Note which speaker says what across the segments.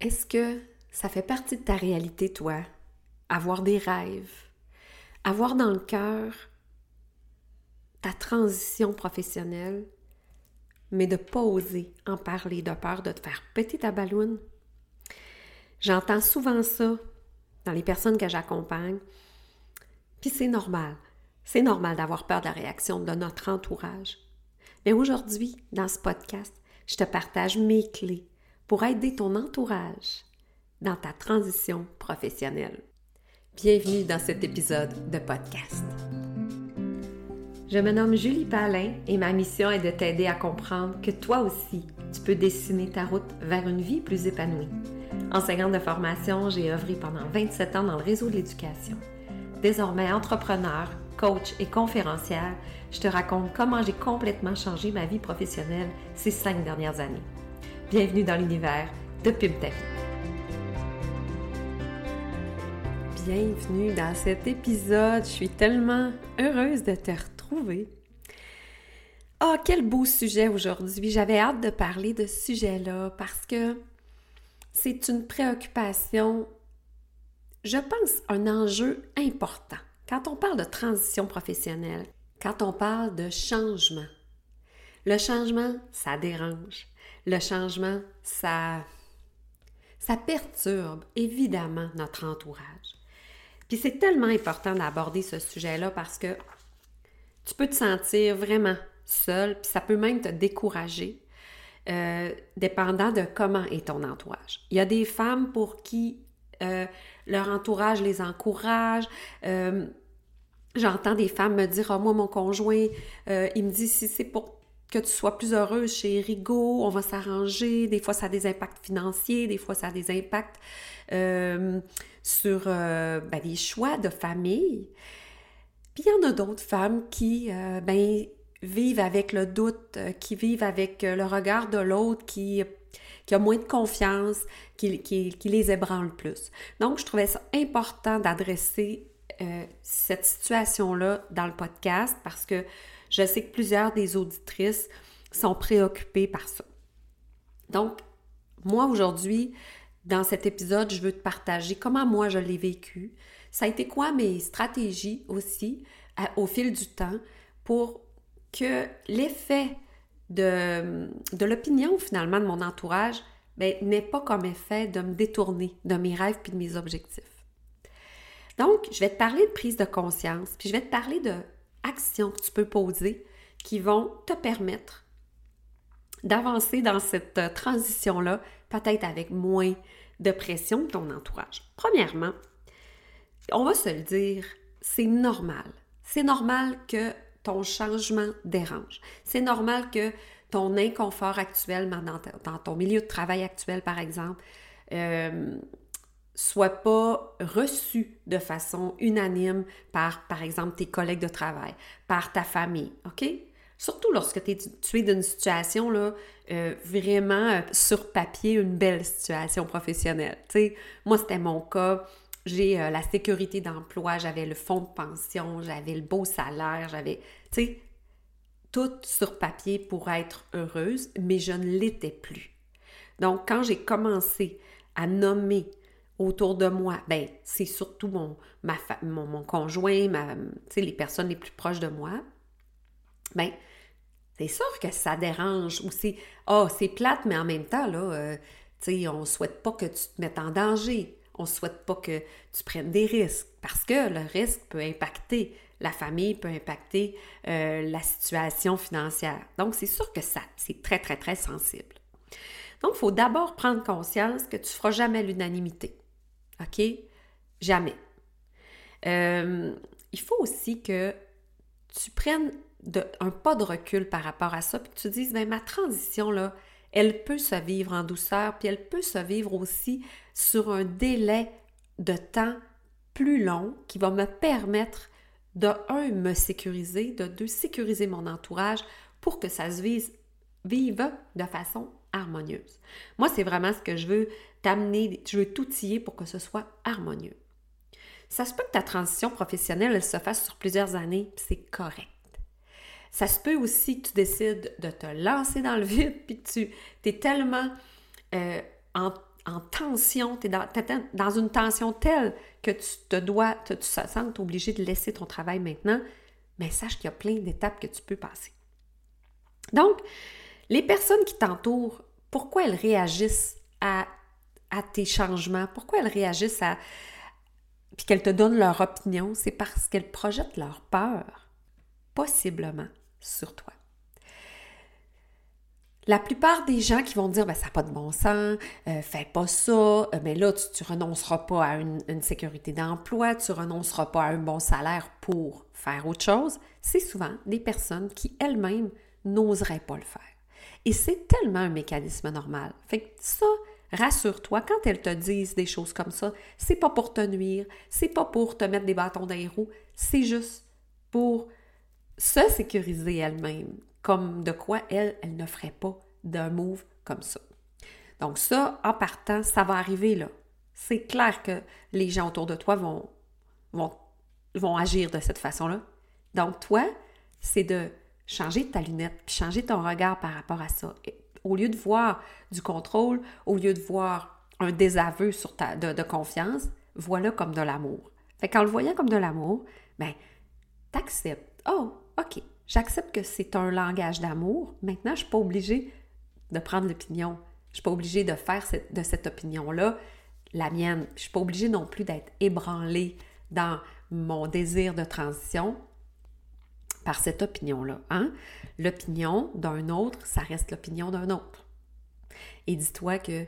Speaker 1: Est-ce que ça fait partie de ta réalité, toi? Avoir des rêves, avoir dans le cœur ta transition professionnelle, mais de pas oser en parler de peur de te faire péter ta balloune? J'entends souvent ça dans les personnes que j'accompagne, puis c'est normal. C'est normal d'avoir peur de la réaction de notre entourage. Mais aujourd'hui, dans ce podcast, je te partage mes clés pour aider ton entourage dans ta transition professionnelle. Bienvenue dans cet épisode de podcast. Je me nomme Julie Palin et ma mission est de t'aider à comprendre que toi aussi, tu peux dessiner ta route vers une vie plus épanouie. Enseignante de formation, j'ai œuvré pendant 27 ans dans le réseau de l'éducation. Désormais entrepreneur, coach et conférencière, je te raconte comment j'ai complètement changé ma vie professionnelle ces cinq dernières années. Bienvenue dans l'univers de Pimp Bienvenue dans cet épisode. Je suis tellement heureuse de te retrouver. Ah, quel beau sujet aujourd'hui. J'avais hâte de parler de ce sujet-là parce que c'est une préoccupation, je pense, un enjeu important. Quand on parle de transition professionnelle, quand on parle de changement, le changement, ça dérange. Le changement, ça, ça perturbe évidemment notre entourage. Puis c'est tellement important d'aborder ce sujet-là parce que tu peux te sentir vraiment seul, puis ça peut même te décourager. Euh, dépendant de comment est ton entourage. Il y a des femmes pour qui euh, leur entourage les encourage. Euh, j'entends des femmes me dire oh, Moi, mon conjoint, il me dit si c'est pour que tu sois plus heureuse chez Rigaud, on va s'arranger. Des fois, ça a des impacts financiers, des fois, ça a des impacts sur ben, des choix de famille. Puis il y en a d'autres femmes qui, ben, vivent avec le doute, euh, qui vivent avec euh, le regard de l'autre, qui, a moins de confiance, qui, qui, les ébranle plus. Donc, je trouvais ça important d'adresser euh, cette situation-là dans le podcast parce que je sais que plusieurs des auditrices sont préoccupées par ça. Donc, moi aujourd'hui, dans cet épisode, je veux te partager comment moi je l'ai vécu. Ça a été quoi mes stratégies aussi au fil du temps pour que l'effet de, de l'opinion finalement de mon entourage ben, n'est pas comme effet de me détourner de mes rêves puis de mes objectifs. Donc, je vais te parler de prise de conscience, puis je vais te parler de actions que tu peux poser qui vont te permettre d'avancer dans cette euh, transition-là, peut-être avec moins de pression de ton entourage. Premièrement, on va se le dire, c'est normal. C'est normal que ton changement dérange. C'est normal que ton inconfort actuel dans, ton milieu de travail actuel, par exemple, euh, soit pas reçu de façon unanime par, par exemple, tes collègues de travail, par ta famille, OK? Surtout lorsque es, tu es dans une situation euh, vraiment euh, sur papier, une belle situation professionnelle. sais, moi, c'était mon cas. J'ai euh, la sécurité d'emploi, j'avais le fonds de pension, j'avais le beau salaire, j'avais, tu sais, tout sur papier pour être heureuse, mais je ne l'étais plus. Donc, quand j'ai commencé à nommer autour de moi, ben, c'est surtout mon, mon, conjoint, ma, les personnes les plus proches de moi, ben, c'est sûr que ça dérange ou c'est, oh, c'est plate, mais en même temps, là, euh, souhaite pas que tu te mettes en danger. On ne souhaite pas que tu prennes des risques parce que le risque peut impacter la famille, peut impacter euh, la situation financière. Donc, c'est sûr que ça, c'est très, très, très sensible. Donc, il faut d'abord prendre conscience que tu ne feras jamais l'unanimité. OK? Jamais. Euh, il faut aussi que tu prennes un pas de recul par rapport à ça, puis que tu dises, bien, ma transition, là, elle peut se vivre en douceur, puis elle peut se vivre aussi sur un délai de temps plus long qui va me permettre de, un, me sécuriser, de deux, sécuriser mon entourage pour que ça se vive, vive de façon harmonieuse. Moi, c'est vraiment ce que je veux t'amener, je veux t'outiller pour que ce soit harmonieux. Ça se peut que ta transition professionnelle, elle se fasse sur plusieurs années, c'est correct. Ça se peut aussi que tu décides de te lancer dans le vide, puis que tu es tellement euh, en, tension, tu es dans, dans, une tension telle que tu te dois, tu te sens obligé de laisser ton travail maintenant, mais sache qu'il y a plein d'étapes que tu peux passer. Donc, les personnes qui t'entourent, pourquoi elles réagissent à, tes changements? Pourquoi elles réagissent à... puis qu'elles te donnent leur opinion? C'est parce qu'elles projettent leur peur, possiblement, sur toi. La plupart des gens qui vont dire ben, ça n'a pas de bon sens, euh, fais pas ça, euh, mais là, tu, ne renonceras pas à une, une sécurité d'emploi, tu renonceras pas à un bon salaire pour faire autre chose, c'est souvent des personnes qui elles-mêmes n'oseraient pas le faire. Et c'est tellement un mécanisme normal. Fait que ça, rassure-toi, quand elles te disent des choses comme ça, c'est pas pour te nuire, c'est pas pour te mettre des bâtons dans les roues, c'est juste pour se sécuriser elle-même, comme de quoi elle, elle ne ferait pas d'un move comme ça. Donc ça, en partant, ça va arriver là. C'est clair que les gens autour de toi vont, vont, vont agir de cette façon-là. Donc toi, c'est de changer ta lunette, changer ton regard par rapport à ça. au lieu de voir du contrôle, au lieu de voir un désaveu sur ta, de, confiance, vois-le comme de l'amour. Fait qu'en le voyant comme de l'amour, ben, t'acceptes. Oh, OK, j'accepte que c'est un langage d'amour. Maintenant, je ne suis pas obligée de prendre l'opinion. Je ne suis pas obligée de faire de cette opinion-là la mienne. Je ne suis pas obligée non plus d'être ébranlée dans mon désir de transition par cette opinion-là. Hein? L'opinion d'un autre, ça reste l'opinion d'un autre. Et dis-toi que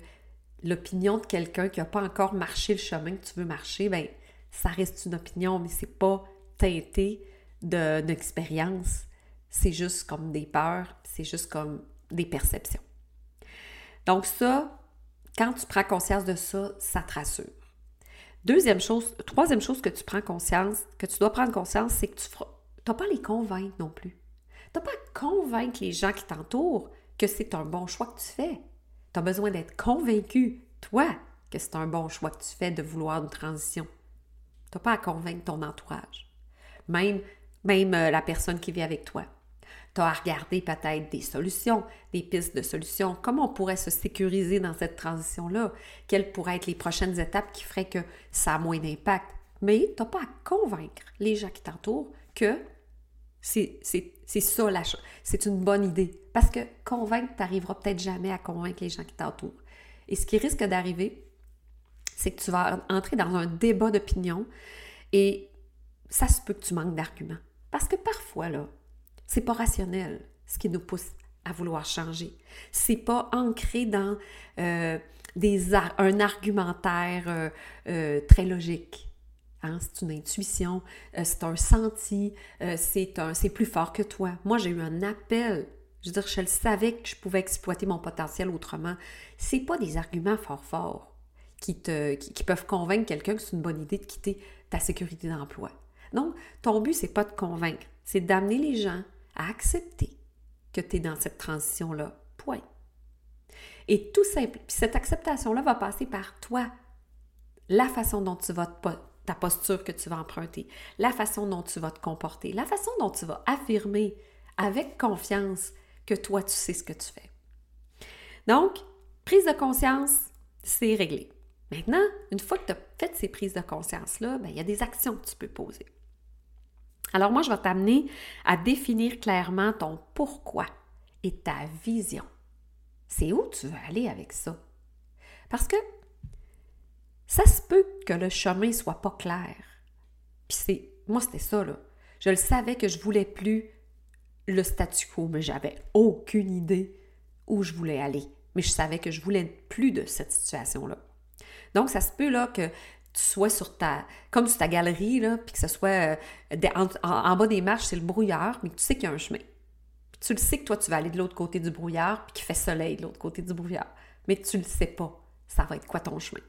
Speaker 1: l'opinion de quelqu'un qui n'a pas encore marché le chemin que tu veux marcher, ben ça reste une opinion, mais c'est pas teinté d'une expérience. C'est juste comme des peurs, c'est juste comme des perceptions. Donc ça, quand tu prends conscience de ça, ça te rassure. Deuxième chose, troisième chose que tu prends conscience, que tu dois prendre conscience, c'est que tu feras pas à les convaincre non plus. Tu n'as pas à convaincre les gens qui t'entourent que c'est un bon choix que tu fais. Tu as besoin d'être convaincu, toi, que c'est un bon choix que tu fais de vouloir une transition. Tu n'as pas à convaincre ton entourage. Même, même euh, la personne qui vit avec toi. Tu as à regarder peut-être des solutions, des pistes de solutions. Comment on pourrait se sécuriser dans cette transition-là? Quelles pourraient être les prochaines étapes qui feraient que ça a moins d'impact? Mais tu n'as pas à convaincre les gens qui t'entourent que c'est ça la chose. C'est une bonne idée. Parce que convaincre, tu n'arriveras peut-être jamais à convaincre les gens qui t'entourent. Et ce qui risque d'arriver, c'est que tu vas entrer dans un débat d'opinion et ça se peut que tu manques d'arguments. Parce que parfois, là, c'est pas rationnel ce qui nous pousse à vouloir changer. C'est pas ancré dans euh, un argumentaire euh, euh, très logique. Hein, c'est une intuition, euh, c'est un senti, euh, c'est plus fort que toi. Moi, j'ai eu un appel. Je veux dire, je le savais que je pouvais exploiter mon potentiel autrement. C'est pas des arguments fort forts qui, peuvent convaincre quelqu'un que c'est une bonne idée de quitter ta sécurité d'emploi. Donc, ton but, c'est pas de convaincre, c'est d'amener les gens à accepter que tu es dans cette transition-là. Point. Et tout simple. Puis cette acceptation-là va passer par toi. La façon dont tu vas te ta posture que tu vas emprunter, la façon dont tu vas te comporter, la façon dont tu vas affirmer avec confiance que toi, tu sais ce que tu fais. Donc, prise de conscience, c'est réglé. Maintenant, une fois que tu as fait ces prises de conscience-là, ben, il y a des actions que tu peux poser. Alors moi, je vais t'amener à définir clairement ton pourquoi et ta vision. C'est où tu veux aller avec ça? Parce que ça se peut que le chemin soit pas clair. Puis c'est, moi c'était ça là. Je le savais que je voulais plus le statu quo, mais j'avais aucune idée où je voulais aller. Mais je savais que je voulais plus de cette situation-là. Donc, ça se peut là que tu sois sur ta, comme sur ta galerie, là, puis que ce soit euh, en, bas des marches, c'est le brouillard, mais tu sais qu'il y a un chemin. Puis tu le sais que toi, tu vas aller de l'autre côté du brouillard, puis qu'il fait soleil de l'autre côté du brouillard. Mais tu le sais pas. Ça va être quoi ton chemin?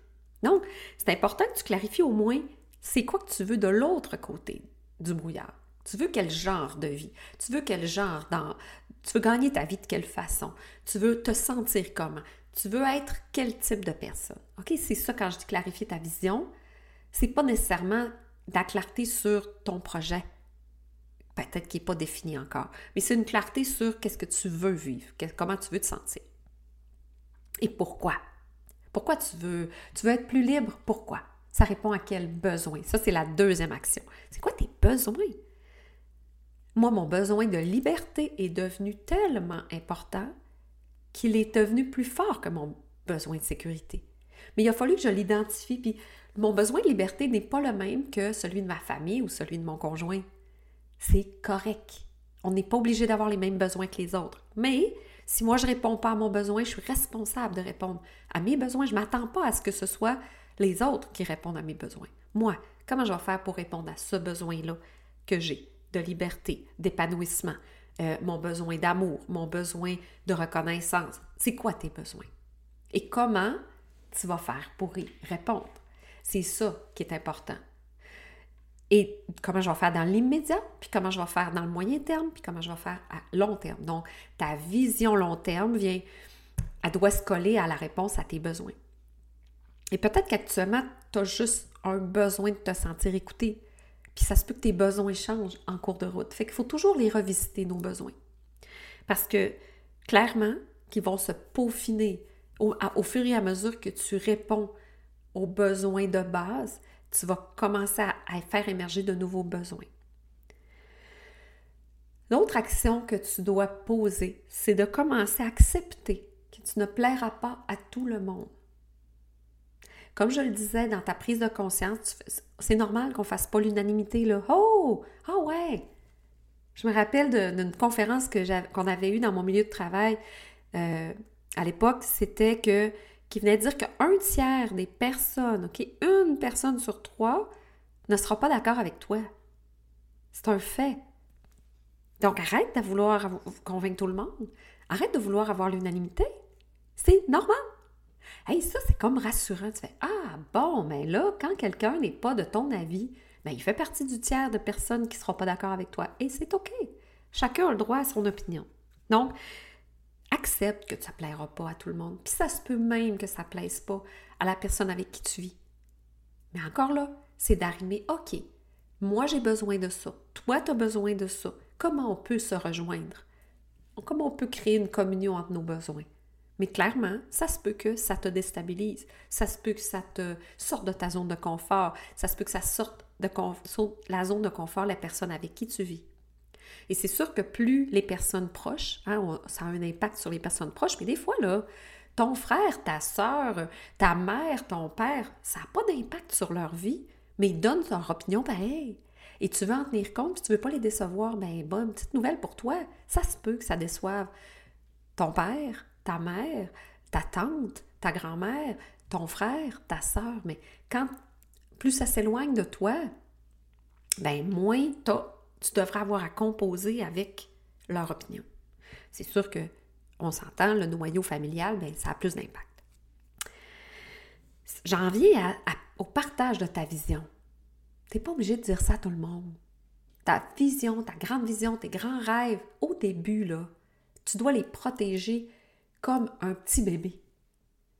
Speaker 1: Donc, c'est important que tu clarifies au moins c'est quoi que tu veux de l'autre côté du brouillard. Tu veux quel genre de vie? Tu veux quel genre dans. Tu veux gagner ta vie de quelle façon? Tu veux te sentir comment? Tu veux être quel type de personne? OK? C'est ça quand je dis clarifier ta vision. C'est pas nécessairement de la clarté sur ton projet. Peut-être qu'il n'est pas défini encore. Mais c'est une clarté sur qu'est-ce que tu veux vivre, comment tu veux te sentir. Et pourquoi? Pourquoi tu veux, être plus libre? Pourquoi? Ça répond à quel besoin? Ça, c'est la deuxième action. C'est quoi tes besoins? Moi, mon besoin de liberté est devenu tellement important qu'il est devenu plus fort que mon besoin de sécurité. Mais il a fallu que je l'identifie, puis mon besoin de liberté n'est pas le même que celui de ma famille ou celui de mon conjoint. C'est correct. On n'est pas obligé d'avoir les mêmes besoins que les autres. Mais si moi je ne réponds pas à mon besoin, je suis responsable de répondre à mes besoins. Je m'attends pas à ce que ce soit les autres qui répondent à mes besoins. Moi, comment je vais faire pour répondre à ce besoin-là que j'ai de liberté, d'épanouissement, euh, mon besoin d'amour, mon besoin de reconnaissance? C'est quoi tes besoins? Et comment tu vas faire pour y répondre? C'est ça qui est important. Et comment je vais faire dans l'immédiat, puis comment je vais faire dans le moyen terme, puis comment je vais faire à long terme. Donc, ta vision long terme vient, elle doit se coller à la réponse à tes besoins. Et peut-être qu'actuellement, tu as juste un besoin de te sentir écouté. Puis ça se peut que tes besoins changent en cours de route. Fait qu'il faut toujours les revisiter, nos besoins. Parce que, clairement, qu'ils vont se peaufiner au, au fur et à mesure que tu réponds aux besoins de base, tu vas commencer à, faire émerger de nouveaux besoins. L'autre action que tu dois poser, c'est de commencer à accepter que tu ne plairas pas à tout le monde. Comme je le disais dans ta prise de conscience, c'est normal qu'on fasse pas l'unanimité là. Oh, ah ouais. Je me rappelle d'une conférence qu'on avait eue dans mon milieu de travail euh, à l'époque, c'était que qui venait dire qu'un tiers des personnes, OK, une personne sur trois ne sera pas d'accord avec toi. C'est un fait. Donc arrête de vouloir convaincre tout le monde. Arrête de vouloir avoir l'unanimité. C'est normal. Hey, ça, c'est comme rassurant. Tu fais Ah, bon, mais là, quand quelqu'un n'est pas de ton avis, ben, il fait partie du tiers de personnes qui ne seront pas d'accord avec toi. Et c'est OK. Chacun a le droit à son opinion. Donc, accepte que ça ne plaira pas à tout le monde. Puis ça se peut même que ça ne plaise pas à la personne avec qui tu vis. Mais encore là, c'est d'arriver, OK, moi j'ai besoin de ça, toi tu as besoin de ça. Comment on peut se rejoindre? Comment on peut créer une communion entre nos besoins? Mais clairement, ça se peut que ça te déstabilise, ça se peut que ça te sorte de ta zone de confort, ça se peut que ça sorte de la zone de confort la personne avec qui tu vis. Et c'est sûr que plus les personnes proches, hein, ça a un impact sur les personnes proches, mais des fois, là, ton frère, ta soeur, ta mère, ton père, ça n'a pas d'impact sur leur vie, mais ils donnent leur opinion pareil. Et tu veux en tenir compte, puis tu veux pas les décevoir, ben bonne petite nouvelle pour toi, ça se peut que ça déçoive ton père, ta mère, ta tante, ta grand-mère, ton frère, ta soeur, mais quand plus ça s'éloigne de toi, ben moins as tu devrais avoir à composer avec leur opinion. C'est sûr que on s'entend, le noyau familial, bien, ça a plus d'impact. J'en viens au partage de ta vision. Tu n'es pas obligé de dire ça à tout le monde. Ta vision, ta grande vision, tes grands rêves, au début, là, tu dois les protéger comme un petit bébé.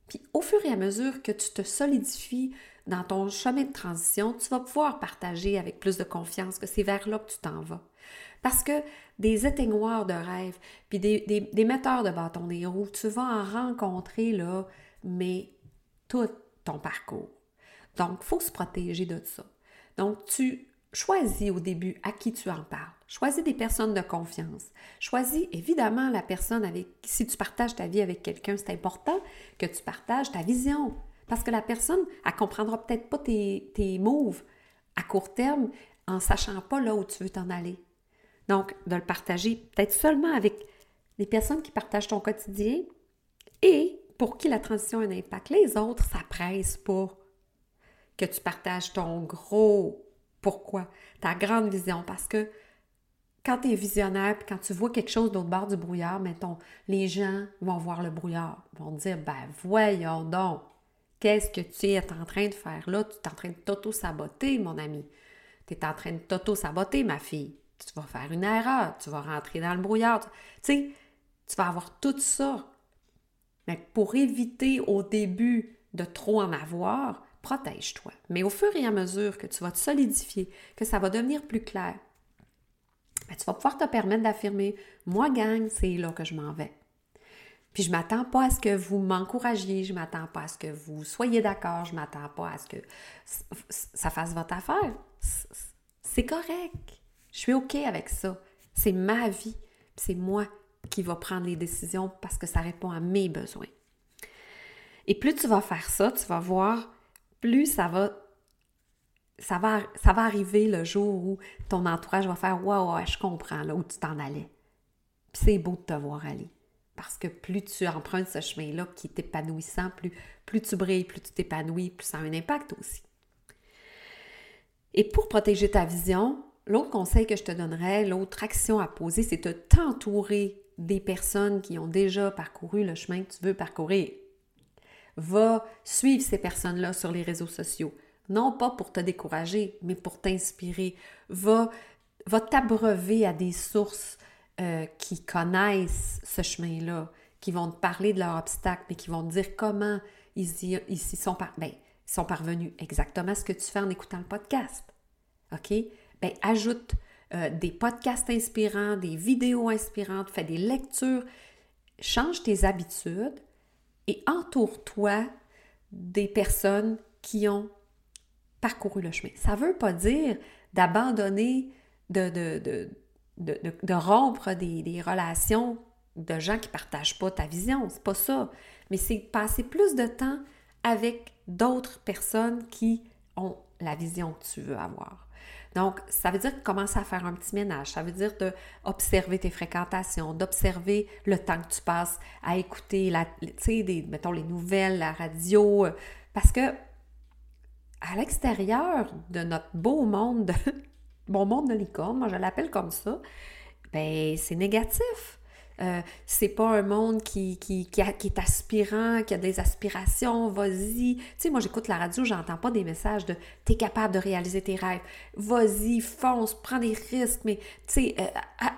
Speaker 1: Puis au fur et à mesure que tu te solidifies dans ton chemin de transition, tu vas pouvoir partager avec plus de confiance que c'est vers là que tu t'en vas. Parce que des éteignoirs de rêve, puis des, des, metteurs de bâtons des roues, tu vas en rencontrer là, mais tout ton parcours. Donc, il faut se protéger de ça. Donc, tu choisis au début à qui tu en parles. Choisis des personnes de confiance. Choisis évidemment la personne avec si tu partages ta vie avec quelqu'un, c'est important que tu partages ta vision, parce que la personne, elle comprendra peut-être pas tes, tes moves à court terme en sachant pas là où tu veux t'en aller. Donc, de le partager peut-être seulement avec les personnes qui partagent ton quotidien et pour qui la transition a un impact. Les autres, ça presse pas que tu partages ton gros pourquoi, ta grande vision, parce que quand tu es visionnaire, puis quand tu vois quelque chose d'autre bord du brouillard, mettons, les gens vont voir le brouillard, vont dire, ben voyons donc, Qu'est-ce que tu es en train de faire là? Tu es en train de t'auto-saboter, mon ami. Tu es en train de t'auto-saboter, ma fille. Tu vas faire une erreur, tu vas rentrer dans le brouillard. Tu sais, tu vas avoir tout ça. Mais pour éviter au début de trop en avoir, protège-toi. Mais au fur et à mesure que tu vas te solidifier, que ça va devenir plus clair, ben, tu vas pouvoir te permettre d'affirmer Moi, gang, c'est là que je m'en vais. Puis je m'attends pas à ce que vous m'encouragiez, je m'attends pas à ce que vous soyez d'accord, je m'attends pas à ce que ça fasse votre affaire. C'est correct. Je suis OK avec ça. C'est ma vie. C'est moi qui va prendre les décisions parce que ça répond à mes besoins. Et plus tu vas faire ça, tu vas voir, plus ça va ça va, ça va arriver le jour où ton entourage va faire Waouh, je comprends là où tu t'en allais. Puis c'est beau de te voir aller. Parce que plus tu empruntes ce chemin-là qui est épanouissant, plus, plus tu brilles, plus tu t'épanouis, plus ça a un impact aussi. Et pour protéger ta vision, l'autre conseil que je te donnerais, l'autre action à poser, c'est de t'entourer des personnes qui ont déjà parcouru le chemin que tu veux parcourir. Va suivre ces personnes-là sur les réseaux sociaux. Non pas pour te décourager, mais pour t'inspirer. Va, va t'abreuver à des sources euh, qui connaissent ce chemin-là, qui vont te parler de leurs obstacles, mais qui vont te dire comment ils y, sont, ben, sont parvenus. Exactement ce que tu fais en écoutant le podcast. OK? Ben, ajoute euh, des podcasts inspirants, des vidéos inspirantes, fais des lectures, change tes habitudes et entoure-toi des personnes qui ont parcouru le chemin. Ça ne veut pas dire d'abandonner, de, de, de, rompre des, relations de gens qui ne partagent pas ta vision. C'est pas ça. Mais c'est passer plus de temps avec d'autres personnes qui ont la vision que tu veux avoir. Donc, ça veut dire commencer à faire un petit ménage. Ça veut dire d'observer tes fréquentations, d'observer le temps que tu passes à écouter, la, des, mettons, les nouvelles, la radio. Parce que à l'extérieur de notre beau monde, de, bon monde de licorne, moi je l'appelle comme ça, ben c'est négatif. Euh, c'est pas un monde qui, est aspirant, qui a des aspirations, vas-y. Tu sais, moi j'écoute la radio, j'entends pas des messages de t'es capable de réaliser tes rêves, vas-y, fonce, prends des risques, mais tu sais, euh,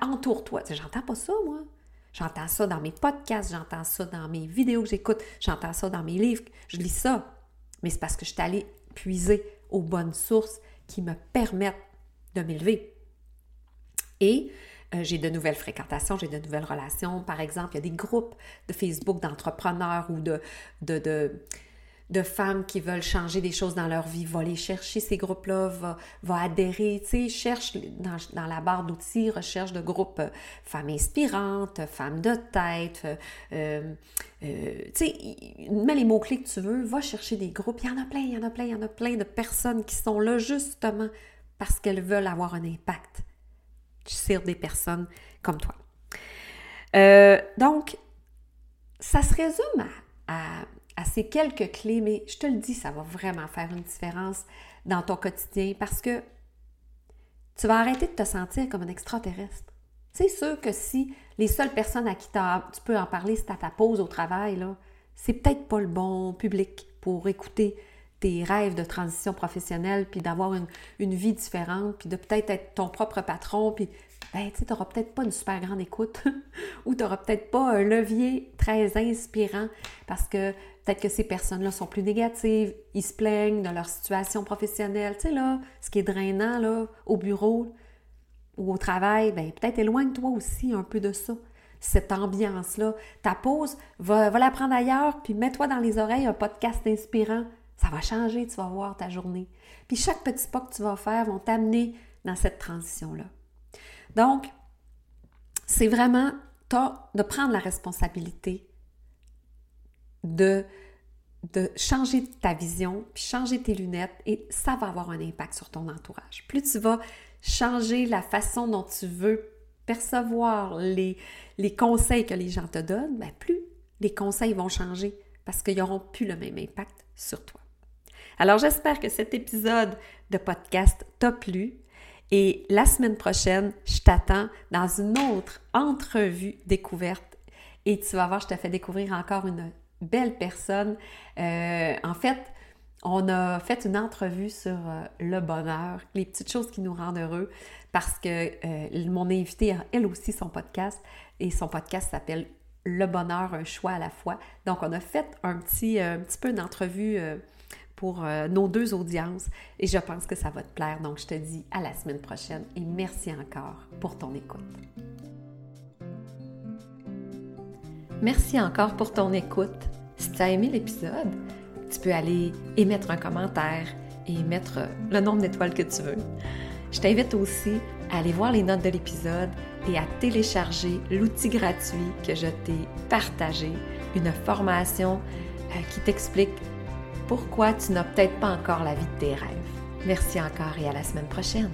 Speaker 1: entoure-toi. J'entends pas ça, moi. J'entends ça dans mes podcasts, j'entends ça dans mes vidéos que j'écoute, j'entends ça dans mes livres, je lis ça. Mais c'est parce que je suis allée puiser aux bonnes sources qui me permettent de m'élever. Et euh, j'ai de nouvelles fréquentations, j'ai de nouvelles relations. Par exemple, il y a des groupes de Facebook d'entrepreneurs ou de, de, de, femmes qui veulent changer des choses dans leur vie. Va les chercher, ces groupes-là, va, va adhérer. Tu sais, cherche dans, dans la barre d'outils, recherche de groupes euh, femmes inspirantes, femmes de tête. Euh, tu sais, mets les mots-clés que tu veux, va chercher des groupes. Il y en a plein, il y en a plein, il y en a plein de personnes qui sont là justement parce qu'elles veulent avoir un impact sur des personnes comme toi. Euh, donc, ça se résume à, ces quelques clés, mais je te le dis, ça va vraiment faire une différence dans ton quotidien parce que tu vas arrêter de te sentir comme un extraterrestre. C'est sûr que si les seules personnes à qui tu peux en parler, c'est à ta pause au travail, c'est peut-être pas le bon public pour écouter tes rêves de transition professionnelle, puis d'avoir une, vie différente, puis de peut-être être ton propre patron, puis ben, tu n'auras peut-être pas une super grande écoute ou tu n'auras peut-être pas un levier très inspirant parce que peut-être que ces personnes-là sont plus négatives, ils se plaignent de leur situation professionnelle. Tu sais, là, ce qui est drainant, là, au bureau ou au travail, ben, peut-être éloigne-toi aussi un peu de ça cette ambiance-là. Ta pause, va, va la prendre ailleurs, puis mets-toi dans les oreilles un podcast inspirant. Ça va changer, tu vas voir ta journée. Puis chaque petit pas que tu vas faire vont t'amener dans cette transition-là. Donc, c'est vraiment de prendre la responsabilité de, de changer ta vision, puis changer tes lunettes, et ça va avoir un impact sur ton entourage. Plus tu vas changer la façon dont tu veux percevoir les, les conseils que les gens te donnent, bien plus les conseils vont changer parce qu'ils n'auront plus le même impact sur toi. Alors j'espère que cet épisode de podcast t'a plu et la semaine prochaine, je t'attends dans une autre entrevue découverte et tu vas voir, je te fais découvrir encore une belle personne. Euh, en fait, on a fait une entrevue sur euh, le bonheur, les petites choses qui nous rendent heureux, parce que euh, mon invité a elle aussi son podcast et son podcast s'appelle Le bonheur, un choix à la fois. Donc, on a fait un petit, un petit peu d'entrevue pour euh, nos deux audiences et je pense que ça va te plaire. Donc, je te dis à la semaine prochaine et merci encore pour ton écoute. Merci encore pour ton écoute. Si tu as aimé l'épisode, tu peux aller émettre un commentaire et mettre le nombre d'étoiles que tu veux. Je t'invite aussi à aller voir les notes de l'épisode et à télécharger l'outil gratuit que je t'ai partagé, une formation euh, qui t'explique pourquoi tu n'as peut-être pas encore la vie de tes rêves? Merci encore et à la semaine prochaine.